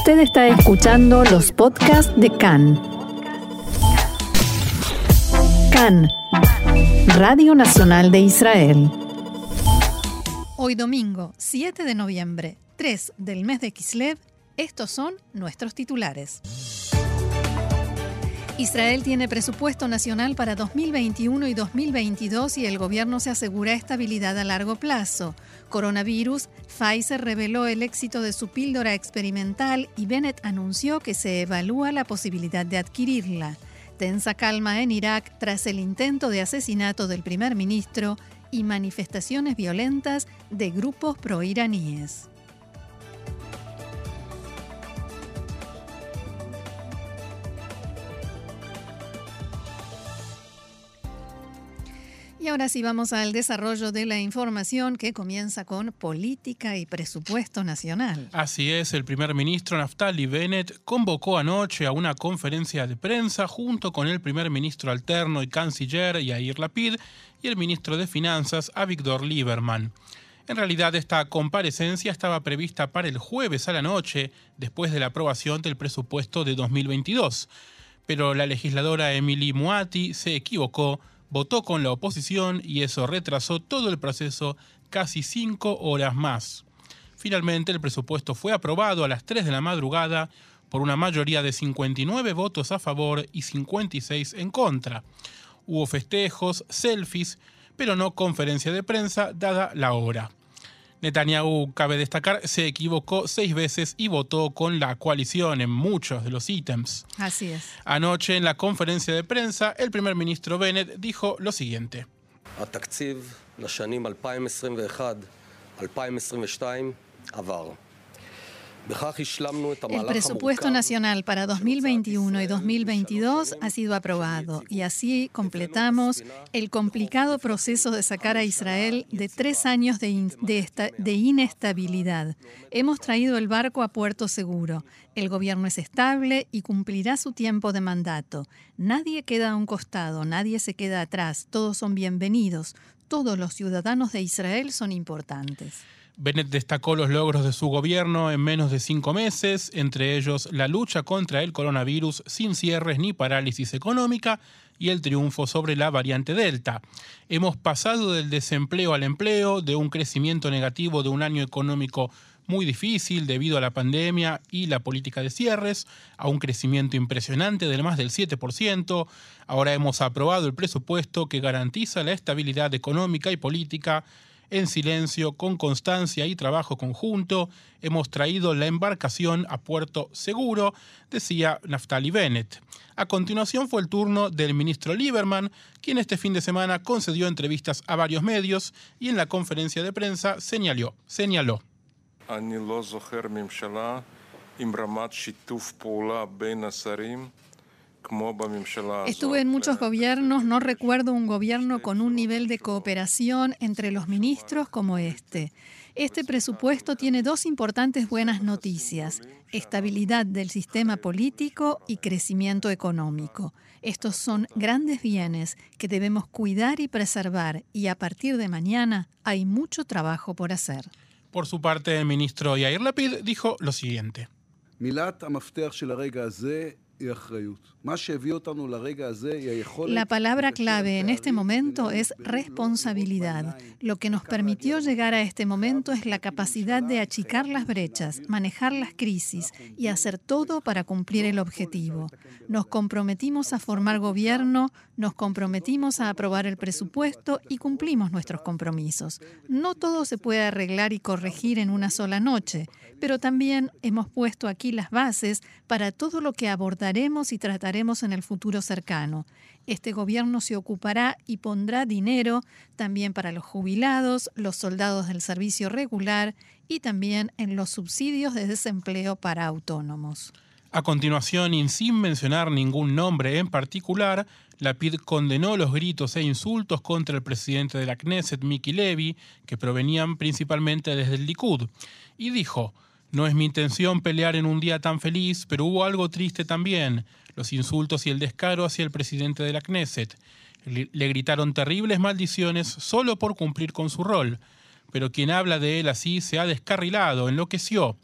Usted está escuchando los podcasts de CAN. CAN, Radio Nacional de Israel. Hoy domingo, 7 de noviembre, 3 del mes de Kislev, estos son nuestros titulares. Israel tiene presupuesto nacional para 2021 y 2022 y el gobierno se asegura estabilidad a largo plazo. Coronavirus, Pfizer reveló el éxito de su píldora experimental y Bennett anunció que se evalúa la posibilidad de adquirirla. Tensa calma en Irak tras el intento de asesinato del primer ministro y manifestaciones violentas de grupos proiraníes. Y ahora sí vamos al desarrollo de la información que comienza con política y presupuesto nacional. Así es, el primer ministro Naftali Bennett convocó anoche a una conferencia de prensa junto con el primer ministro alterno y canciller Yair Lapid y el ministro de Finanzas Avigdor Lieberman. En realidad esta comparecencia estaba prevista para el jueves a la noche, después de la aprobación del presupuesto de 2022. Pero la legisladora Emily Muati se equivocó votó con la oposición y eso retrasó todo el proceso casi cinco horas más. Finalmente el presupuesto fue aprobado a las 3 de la madrugada por una mayoría de 59 votos a favor y 56 en contra. Hubo festejos, selfies, pero no conferencia de prensa dada la hora. Netanyahu, cabe destacar, se equivocó seis veces y votó con la coalición en muchos de los ítems. Así es. Anoche en la conferencia de prensa, el primer ministro Bennett dijo lo siguiente. El presupuesto nacional para 2021 y 2022 ha sido aprobado y así completamos el complicado proceso de sacar a Israel de tres años de, de, inestabilidad. Hemos traído el barco a puerto seguro. El gobierno es estable y cumplirá su tiempo de mandato. Nadie queda a un costado, nadie se queda atrás, todos son bienvenidos. Todos los ciudadanos de Israel son importantes. Bennett destacó los logros de su gobierno en menos de cinco meses, entre ellos la lucha contra el coronavirus sin cierres ni parálisis económica y el triunfo sobre la variante Delta. Hemos pasado del desempleo al empleo, de un crecimiento negativo de un año económico muy difícil debido a la pandemia y la política de cierres, a un crecimiento impresionante del más del 7%. Ahora hemos aprobado el presupuesto que garantiza la estabilidad económica y política en silencio, con constancia y trabajo conjunto, hemos traído la embarcación a puerto seguro, decía Naftali Bennett. A continuación fue el turno del ministro Lieberman, quien este fin de semana concedió entrevistas a varios medios y en la conferencia de prensa señaló, señaló. Estuve en muchos gobiernos, no recuerdo un gobierno con un nivel de cooperación entre los ministros como este. Este presupuesto tiene dos importantes buenas noticias, estabilidad del sistema político y crecimiento económico. Estos son grandes bienes que debemos cuidar y preservar y a partir de mañana hay mucho trabajo por hacer. Por su parte, el ministro Yair Lapid dijo lo siguiente. La palabra clave en este momento es responsabilidad. Lo que nos permitió llegar a este momento es la capacidad de achicar las brechas, manejar las crisis y hacer todo para cumplir el objetivo. Nos comprometimos a formar gobierno, nos comprometimos a aprobar el presupuesto y cumplimos nuestros compromisos. No todo se puede arreglar y corregir en una sola noche, pero también hemos puesto aquí las bases para todo lo que abordaremos y trataremos en el futuro cercano. Este gobierno se ocupará y pondrá dinero también para los jubilados, los soldados del servicio regular y también en los subsidios de desempleo para autónomos. A continuación, y sin mencionar ningún nombre en particular, la PID condenó los gritos e insultos contra el presidente de la Knesset, Miki Levy, que provenían principalmente desde el Likud, y dijo, no es mi intención pelear en un día tan feliz, pero hubo algo triste también, los insultos y el descaro hacia el presidente de la Knesset. Le gritaron terribles maldiciones solo por cumplir con su rol, pero quien habla de él así se ha descarrilado, enloqueció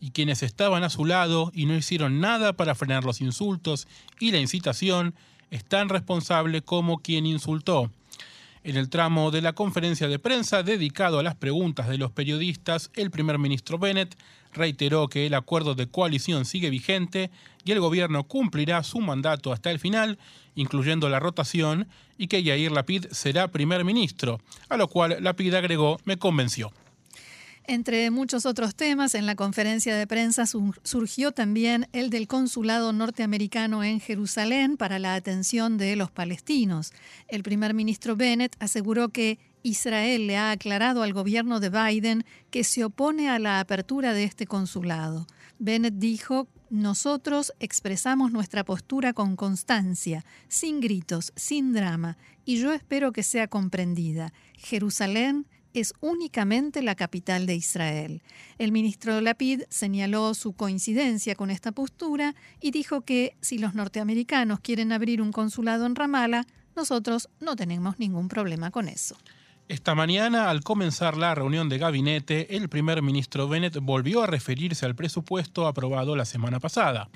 y quienes estaban a su lado y no hicieron nada para frenar los insultos y la incitación es tan responsable como quien insultó. En el tramo de la conferencia de prensa dedicado a las preguntas de los periodistas, el primer ministro Bennett reiteró que el acuerdo de coalición sigue vigente y el gobierno cumplirá su mandato hasta el final, incluyendo la rotación, y que Yair Lapid será primer ministro, a lo cual Lapid agregó me convenció. Entre muchos otros temas, en la conferencia de prensa surgió también el del consulado norteamericano en Jerusalén para la atención de los palestinos. El primer ministro Bennett aseguró que Israel le ha aclarado al gobierno de Biden que se opone a la apertura de este consulado. Bennett dijo, nosotros expresamos nuestra postura con constancia, sin gritos, sin drama, y yo espero que sea comprendida. Jerusalén es únicamente la capital de Israel. El ministro Lapid señaló su coincidencia con esta postura y dijo que si los norteamericanos quieren abrir un consulado en Ramallah, nosotros no tenemos ningún problema con eso. Esta mañana, al comenzar la reunión de gabinete, el primer ministro Bennett volvió a referirse al presupuesto aprobado la semana pasada.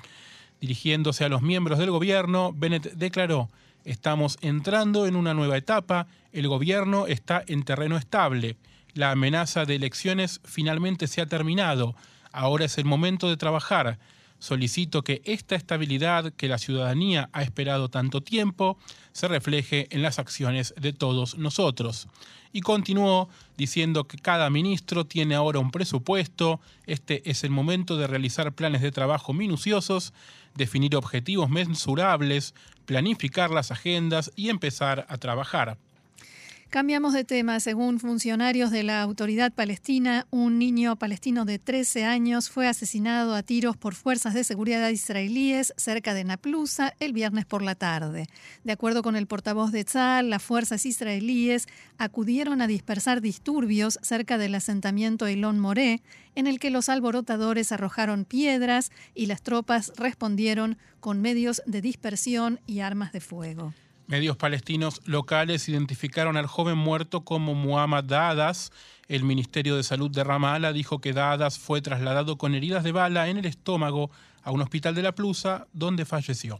Dirigiéndose a los miembros del gobierno, Bennett declaró Estamos entrando en una nueva etapa, el gobierno está en terreno estable, la amenaza de elecciones finalmente se ha terminado, ahora es el momento de trabajar. Solicito que esta estabilidad que la ciudadanía ha esperado tanto tiempo se refleje en las acciones de todos nosotros. Y continuó diciendo que cada ministro tiene ahora un presupuesto, este es el momento de realizar planes de trabajo minuciosos, definir objetivos mensurables, planificar las agendas y empezar a trabajar. Cambiamos de tema. Según funcionarios de la autoridad palestina, un niño palestino de 13 años fue asesinado a tiros por fuerzas de seguridad israelíes cerca de Naplusa el viernes por la tarde. De acuerdo con el portavoz de Tzal, las fuerzas israelíes acudieron a dispersar disturbios cerca del asentamiento Elon Moré, en el que los alborotadores arrojaron piedras y las tropas respondieron con medios de dispersión y armas de fuego. Medios palestinos locales identificaron al joven muerto como Muhammad Dadas. El Ministerio de Salud de Ramallah dijo que Dadas fue trasladado con heridas de bala en el estómago a un hospital de la Plusa, donde falleció.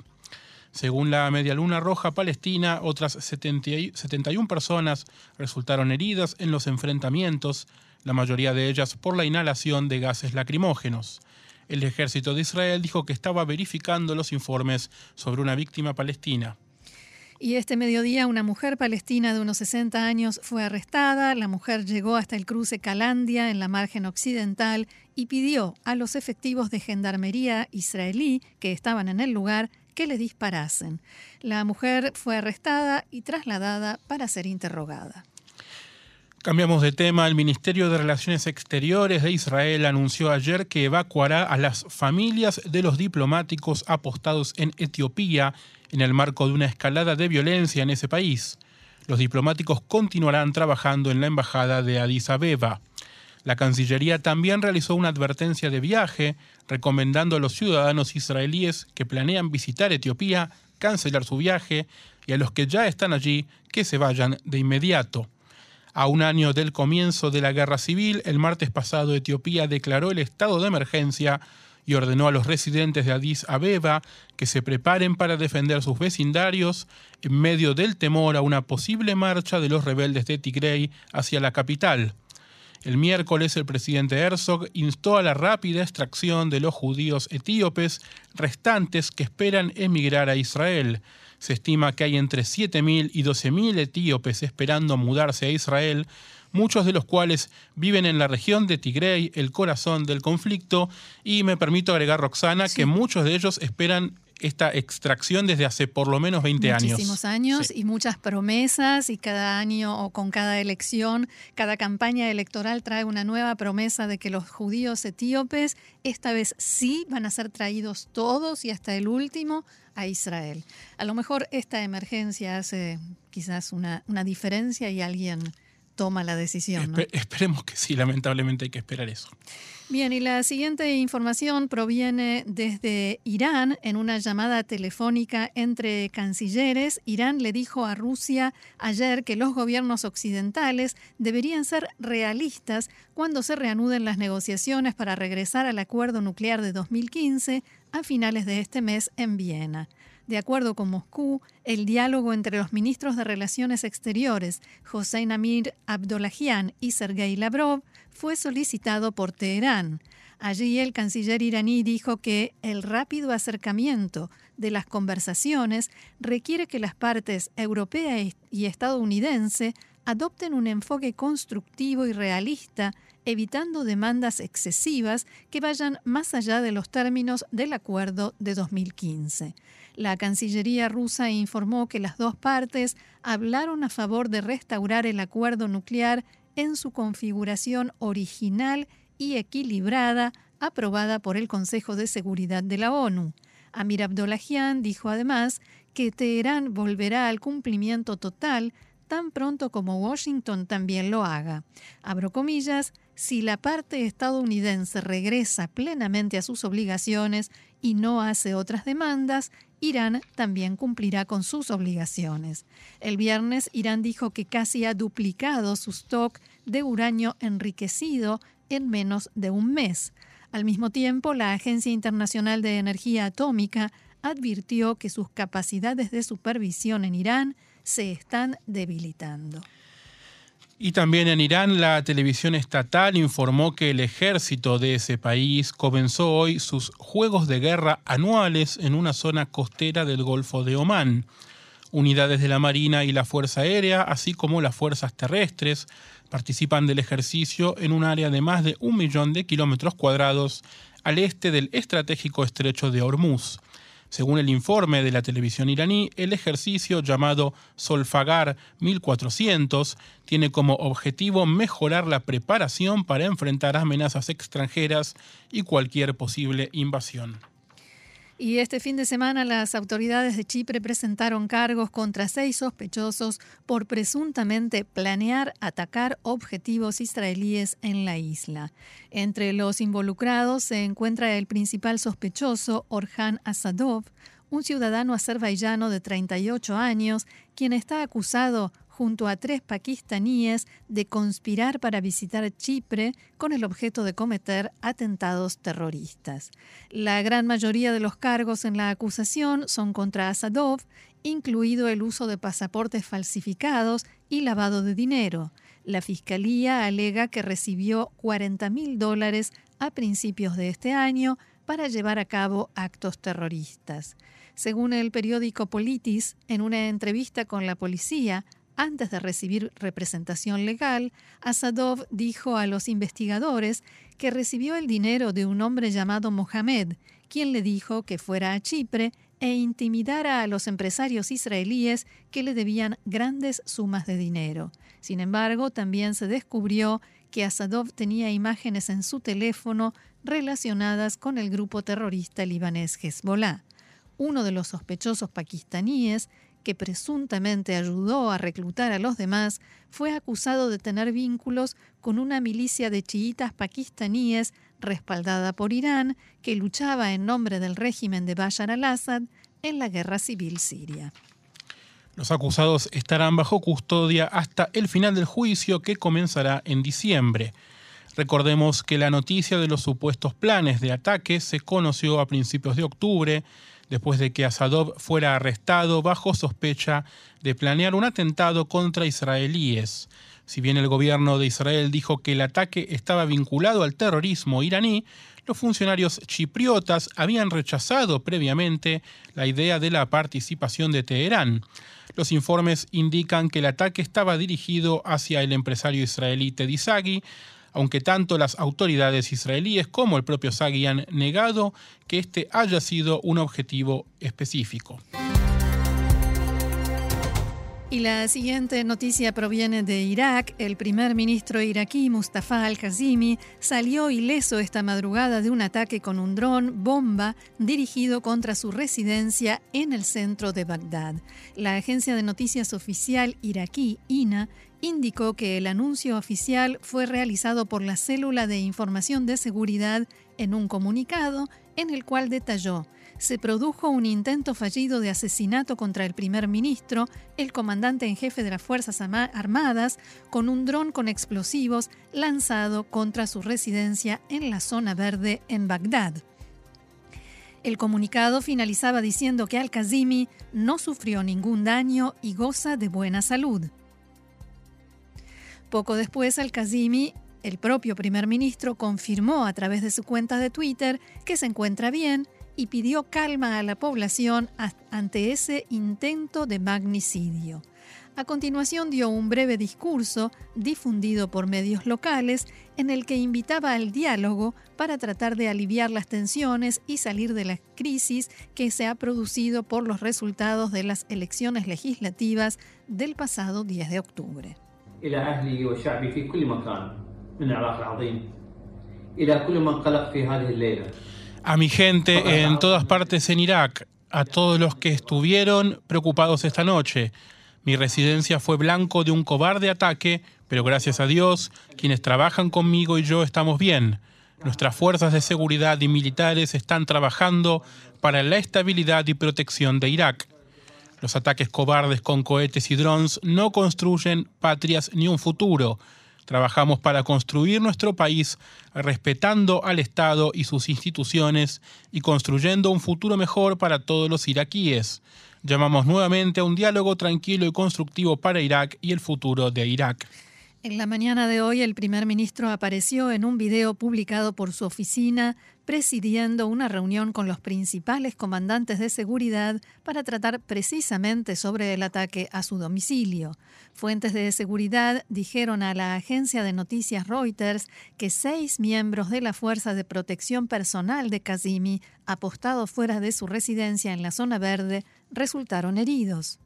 Según la Media Luna Roja Palestina, otras 71 personas resultaron heridas en los enfrentamientos, la mayoría de ellas por la inhalación de gases lacrimógenos. El ejército de Israel dijo que estaba verificando los informes sobre una víctima palestina. Y este mediodía una mujer palestina de unos 60 años fue arrestada. La mujer llegó hasta el cruce Calandia en la margen occidental y pidió a los efectivos de gendarmería israelí que estaban en el lugar que le disparasen. La mujer fue arrestada y trasladada para ser interrogada. Cambiamos de tema. El Ministerio de Relaciones Exteriores de Israel anunció ayer que evacuará a las familias de los diplomáticos apostados en Etiopía en el marco de una escalada de violencia en ese país. Los diplomáticos continuarán trabajando en la embajada de Addis Abeba. La Cancillería también realizó una advertencia de viaje recomendando a los ciudadanos israelíes que planean visitar Etiopía cancelar su viaje y a los que ya están allí que se vayan de inmediato. A un año del comienzo de la guerra civil, el martes pasado Etiopía declaró el estado de emergencia y ordenó a los residentes de Addis Abeba que se preparen para defender sus vecindarios en medio del temor a una posible marcha de los rebeldes de Tigray hacia la capital. El miércoles el presidente Herzog instó a la rápida extracción de los judíos etíopes restantes que esperan emigrar a Israel. Se estima que hay entre 7.000 y 12.000 etíopes esperando mudarse a Israel, muchos de los cuales viven en la región de Tigray, el corazón del conflicto, y me permito agregar, Roxana, que muchos de ellos esperan esta extracción desde hace por lo menos 20 años. Muchísimos años y muchas promesas y cada año o con cada elección, cada campaña electoral trae una nueva promesa de que los judíos etíopes esta vez sí van a ser traídos todos y hasta el último a Israel. A lo mejor esta emergencia hace quizás una, una diferencia y alguien toma la decisión. esperemos que sí, lamentablemente hay que esperar eso. Bien, y la siguiente información proviene desde Irán. En una llamada telefónica entre cancilleres, Irán le dijo a Rusia ayer que los gobiernos occidentales deberían ser realistas cuando se reanuden las negociaciones para regresar al acuerdo nuclear de 2015 a finales de este mes en Viena. De acuerdo con Moscú, el diálogo entre los ministros de Relaciones Exteriores, Hossein Amir Abdollahian y Sergei Lavrov, fue solicitado por Teherán. Allí el canciller iraní dijo que el rápido acercamiento de las conversaciones requiere que las partes europea y estadounidense adopten un enfoque constructivo y realista, evitando demandas excesivas que vayan más allá de los términos del acuerdo de 2015. La Cancillería rusa informó que las dos partes hablaron a favor de restaurar el acuerdo nuclear en su configuración original y equilibrada aprobada por el Consejo de Seguridad de la ONU. Amir Abdollahian dijo además que Teherán volverá al cumplimiento total tan pronto como Washington también lo haga. Abro comillas, si la parte estadounidense regresa plenamente a sus obligaciones y no hace otras demandas, Irán también cumplirá con sus obligaciones. El viernes, Irán dijo que casi ha duplicado su stock de uranio enriquecido en menos de un mes. Al mismo tiempo, la Agencia Internacional de Energía Atómica advirtió que sus capacidades de supervisión en Irán se están debilitando. Y también en Irán, la televisión estatal informó que el ejército de ese país comenzó hoy sus juegos de guerra anuales en una zona costera del Golfo de Omán. Unidades de la Marina y la Fuerza Aérea, así como las fuerzas terrestres, participan del ejercicio en un área de más de un millón de kilómetros cuadrados al este del estratégico estrecho de Hormuz. Según el informe de la televisión iraní, el ejercicio llamado Solfagar 1400 tiene como objetivo mejorar la preparación para enfrentar amenazas extranjeras y cualquier posible invasión. Y este fin de semana las autoridades de Chipre presentaron cargos contra seis sospechosos por presuntamente planear atacar objetivos israelíes en la isla. Entre los involucrados se encuentra el principal sospechoso, Orhan Asadov, un ciudadano azerbaiyano de 38 años, quien está acusado junto a tres pakistaníes de conspirar para visitar Chipre con el objeto de cometer atentados terroristas. La gran mayoría de los cargos en la acusación son contra Asadov, incluido el uso de pasaportes falsificados y lavado de dinero. La fiscalía alega que recibió 40 mil dólares a principios de este año para llevar a cabo actos terroristas. Según el periódico Politis, en una entrevista con la policía, antes de recibir representación legal, Asadov dijo a los investigadores que recibió el dinero de un hombre llamado Mohamed, quien le dijo que fuera a Chipre e intimidara a los empresarios israelíes que le debían grandes sumas de dinero. Sin embargo, también se descubrió que Asadov tenía imágenes en su teléfono relacionadas con el grupo terrorista libanés Hezbollah. Uno de los sospechosos pakistaníes que presuntamente ayudó a reclutar a los demás, fue acusado de tener vínculos con una milicia de chiitas pakistaníes respaldada por Irán que luchaba en nombre del régimen de Bashar al-Assad en la guerra civil siria. Los acusados estarán bajo custodia hasta el final del juicio que comenzará en diciembre. Recordemos que la noticia de los supuestos planes de ataque se conoció a principios de octubre después de que Asadov fuera arrestado bajo sospecha de planear un atentado contra israelíes. Si bien el gobierno de Israel dijo que el ataque estaba vinculado al terrorismo iraní, los funcionarios chipriotas habían rechazado previamente la idea de la participación de Teherán. Los informes indican que el ataque estaba dirigido hacia el empresario israelí Teddy aunque tanto las autoridades israelíes como el propio Sagui han negado que este haya sido un objetivo específico. Y la siguiente noticia proviene de Irak. El primer ministro iraquí Mustafa al-Kazimi salió ileso esta madrugada de un ataque con un dron bomba dirigido contra su residencia en el centro de Bagdad. La agencia de noticias oficial iraquí, INA, indicó que el anuncio oficial fue realizado por la Célula de Información de Seguridad en un comunicado en el cual detalló se produjo un intento fallido de asesinato contra el primer ministro, el comandante en jefe de las Fuerzas Armadas, con un dron con explosivos lanzado contra su residencia en la zona verde en Bagdad. El comunicado finalizaba diciendo que Al-Kazimi no sufrió ningún daño y goza de buena salud. Poco después, Al-Kazimi, el propio primer ministro, confirmó a través de su cuenta de Twitter que se encuentra bien y pidió calma a la población ante ese intento de magnicidio. A continuación dio un breve discurso difundido por medios locales en el que invitaba al diálogo para tratar de aliviar las tensiones y salir de la crisis que se ha producido por los resultados de las elecciones legislativas del pasado 10 de octubre. A mi gente en todas partes en Irak, a todos los que estuvieron preocupados esta noche. Mi residencia fue blanco de un cobarde ataque, pero gracias a Dios, quienes trabajan conmigo y yo estamos bien. Nuestras fuerzas de seguridad y militares están trabajando para la estabilidad y protección de Irak. Los ataques cobardes con cohetes y drones no construyen patrias ni un futuro. Trabajamos para construir nuestro país respetando al Estado y sus instituciones y construyendo un futuro mejor para todos los iraquíes. Llamamos nuevamente a un diálogo tranquilo y constructivo para Irak y el futuro de Irak. En la mañana de hoy, el primer ministro apareció en un video publicado por su oficina presidiendo una reunión con los principales comandantes de seguridad para tratar precisamente sobre el ataque a su domicilio. Fuentes de seguridad dijeron a la agencia de noticias Reuters que seis miembros de la Fuerza de Protección Personal de Kazimi, apostados fuera de su residencia en la zona verde, resultaron heridos.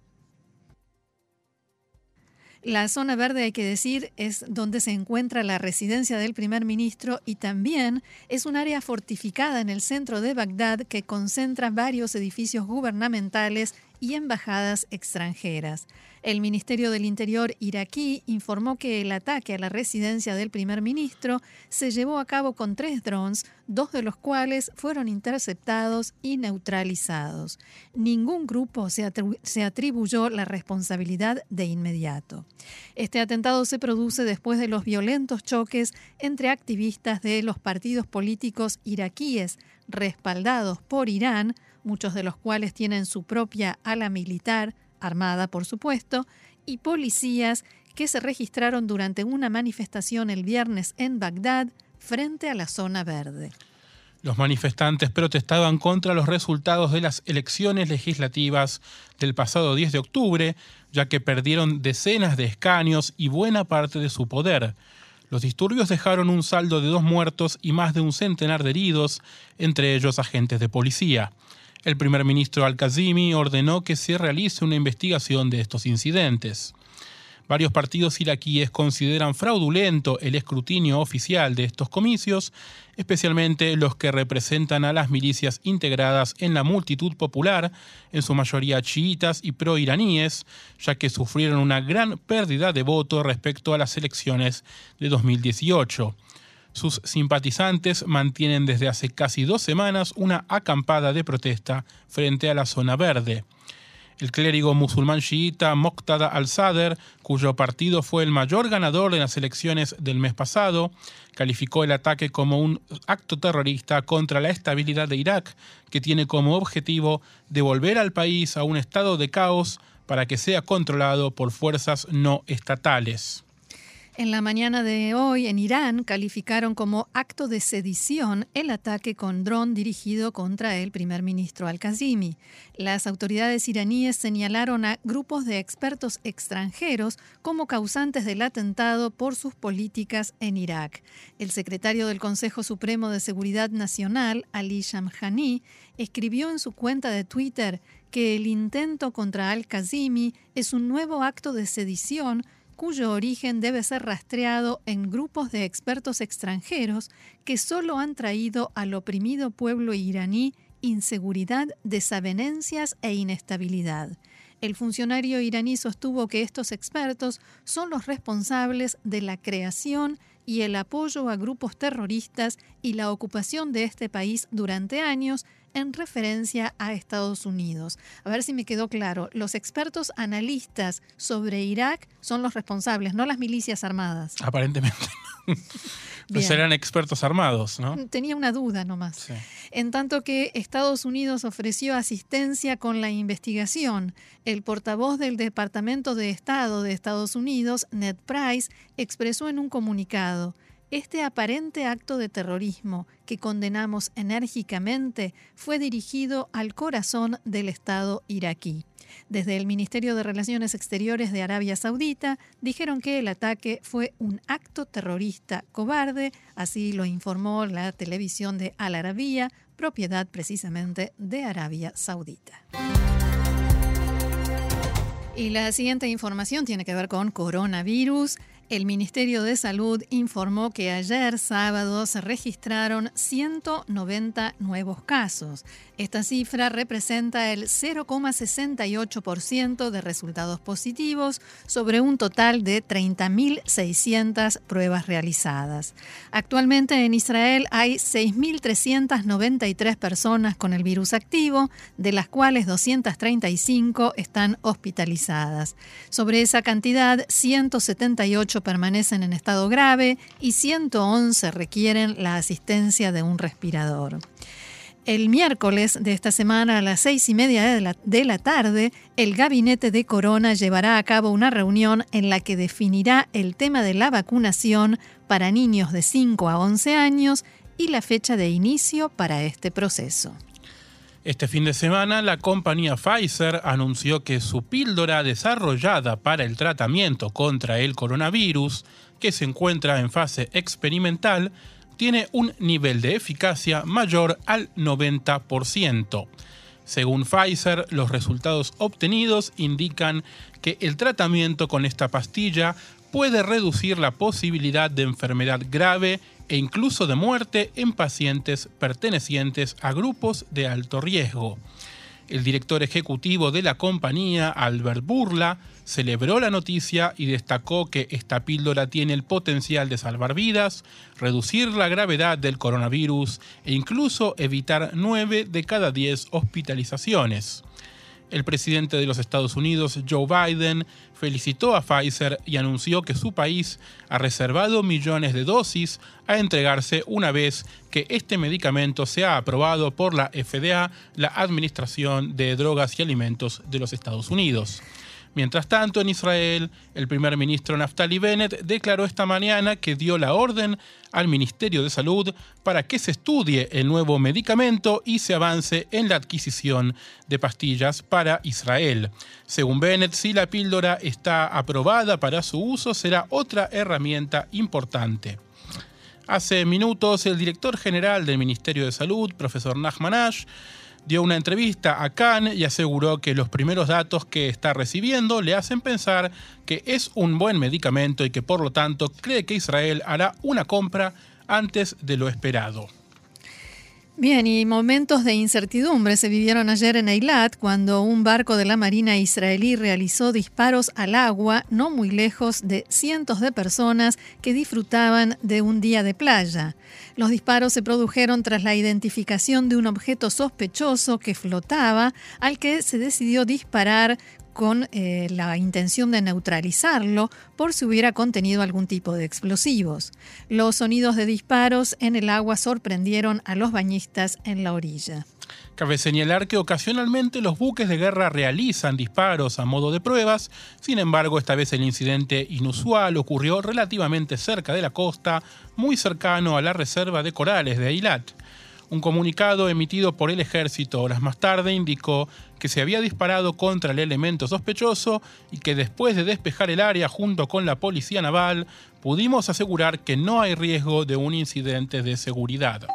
La zona verde, hay que decir, es donde se encuentra la residencia del primer ministro y también es un área fortificada en el centro de Bagdad que concentra varios edificios gubernamentales y embajadas extranjeras. El Ministerio del Interior iraquí informó que el ataque a la residencia del primer ministro se llevó a cabo con tres drones, dos de los cuales fueron interceptados y neutralizados. Ningún grupo se, atribuyó la responsabilidad de inmediato. Este atentado se produce después de los violentos choques entre activistas de los partidos políticos iraquíes respaldados por Irán, muchos de los cuales tienen su propia ala militar, armada por supuesto, y policías que se registraron durante una manifestación el viernes en Bagdad frente a la zona verde. Los manifestantes protestaban contra los resultados de las elecciones legislativas del pasado 10 de octubre, ya que perdieron decenas de escaños y buena parte de su poder. Los disturbios dejaron un saldo de dos muertos y más de un centenar de heridos, entre ellos agentes de policía. El primer ministro Al-Kazimi ordenó que se realice una investigación de estos incidentes. Varios partidos iraquíes consideran fraudulento el escrutinio oficial de estos comicios, especialmente los que representan a las milicias integradas en la multitud popular, en su mayoría chiitas y proiraníes, ya que sufrieron una gran pérdida de voto respecto a las elecciones de 2018. Sus simpatizantes mantienen desde hace casi dos semanas una acampada de protesta frente a la zona verde. El clérigo musulmán chiita Moqtada al-Sadr, cuyo partido fue el mayor ganador en las elecciones del mes pasado, calificó el ataque como un acto terrorista contra la estabilidad de Irak, que tiene como objetivo devolver al país a un estado de caos para que sea controlado por fuerzas no estatales. En la mañana de hoy, en Irán, calificaron como acto de sedición el ataque con dron dirigido contra el primer ministro al-Kazimi. Las autoridades iraníes señalaron a grupos de expertos extranjeros como causantes del atentado por sus políticas en Irak. El secretario del Consejo Supremo de Seguridad Nacional, Ali Shamkhani, escribió en su cuenta de Twitter que el intento contra al-Kazimi es un nuevo acto de sedición cuyo origen debe ser rastreado en grupos de expertos extranjeros que solo han traído al oprimido pueblo iraní inseguridad, desavenencias e inestabilidad. El funcionario iraní sostuvo que estos expertos son los responsables de la creación y el apoyo a grupos terroristas y la ocupación de este país durante años en referencia a Estados Unidos. A ver si me quedó claro, los expertos analistas sobre Irak son los responsables, no las milicias armadas. Aparentemente. Pues eran expertos armados, ¿no? Tenía una duda nomás. En tanto que Estados Unidos ofreció asistencia con la investigación, el portavoz del Departamento de Estado de Estados Unidos, Ned Price, expresó en un comunicado, este aparente acto de terrorismo que condenamos enérgicamente fue dirigido al corazón del Estado iraquí. Desde el Ministerio de Relaciones Exteriores de Arabia Saudita dijeron que el ataque fue un acto terrorista cobarde, así lo informó la televisión de Al Arabiya, propiedad precisamente de Arabia Saudita. Y la siguiente información tiene que ver con coronavirus. El Ministerio de Salud informó que ayer sábado se registraron 190 nuevos casos. Esta cifra representa el 0,68% de resultados positivos sobre un total de 30.600 pruebas realizadas. Actualmente en Israel hay 6.393 personas con el virus activo, de las cuales 235 están hospitalizadas. Sobre esa cantidad, 178 permanecen en estado grave y 111 requieren la asistencia de un respirador. El miércoles de esta semana a las seis y media de la, de la, tarde, el gabinete de Corona llevará a cabo una reunión en la que definirá el tema de la vacunación para niños de 5 a 11 años y la fecha de inicio para este proceso. Este fin de semana, la compañía Pfizer anunció que su píldora desarrollada para el tratamiento contra el coronavirus, que se encuentra en fase experimental, tiene un nivel de eficacia mayor al 90%. Según Pfizer, los resultados obtenidos indican que el tratamiento con esta pastilla puede reducir la posibilidad de enfermedad grave e incluso de muerte en pacientes pertenecientes a grupos de alto riesgo. El director ejecutivo de la compañía, Albert Burla, celebró la noticia y destacó que esta píldora tiene el potencial de salvar vidas, reducir la gravedad del coronavirus e incluso evitar 9 de cada 10 hospitalizaciones. El presidente de los Estados Unidos, Joe Biden, felicitó a Pfizer y anunció que su país ha reservado millones de dosis a entregarse una vez que este medicamento sea aprobado por la FDA, la Administración de Drogas y Alimentos de los Estados Unidos. Mientras tanto, en Israel, el primer ministro Naftali Bennett declaró esta mañana que dio la orden al Ministerio de Salud para que se estudie el nuevo medicamento y se avance en la adquisición de pastillas para Israel. Según Bennett, si la píldora está aprobada para su uso, será otra herramienta importante. Hace minutos, el director general del Ministerio de Salud, profesor Nachman Ash, dio una entrevista a Khan y aseguró que los primeros datos que está recibiendo le hacen pensar que es un buen medicamento y que por lo tanto cree que Israel hará una compra antes de lo esperado. Bien, y momentos de incertidumbre se vivieron ayer en Eilat cuando un barco de la Marina israelí realizó disparos al agua no muy lejos de cientos de personas que disfrutaban de un día de playa. Los disparos se produjeron tras la identificación de un objeto sospechoso que flotaba al que se decidió disparar con eh, la intención de neutralizarlo por si hubiera contenido algún tipo de explosivos. Los sonidos de disparos en el agua sorprendieron a los bañistas en la orilla. Cabe señalar que ocasionalmente los buques de guerra realizan disparos a modo de pruebas, sin embargo esta vez el incidente inusual ocurrió relativamente cerca de la costa, muy cercano a la reserva de corales de Eilat. Un comunicado emitido por el ejército horas más tarde indicó que se había disparado contra el elemento sospechoso y que después de despejar el área junto con la policía naval, pudimos asegurar que no hay riesgo de un incidente de seguridad.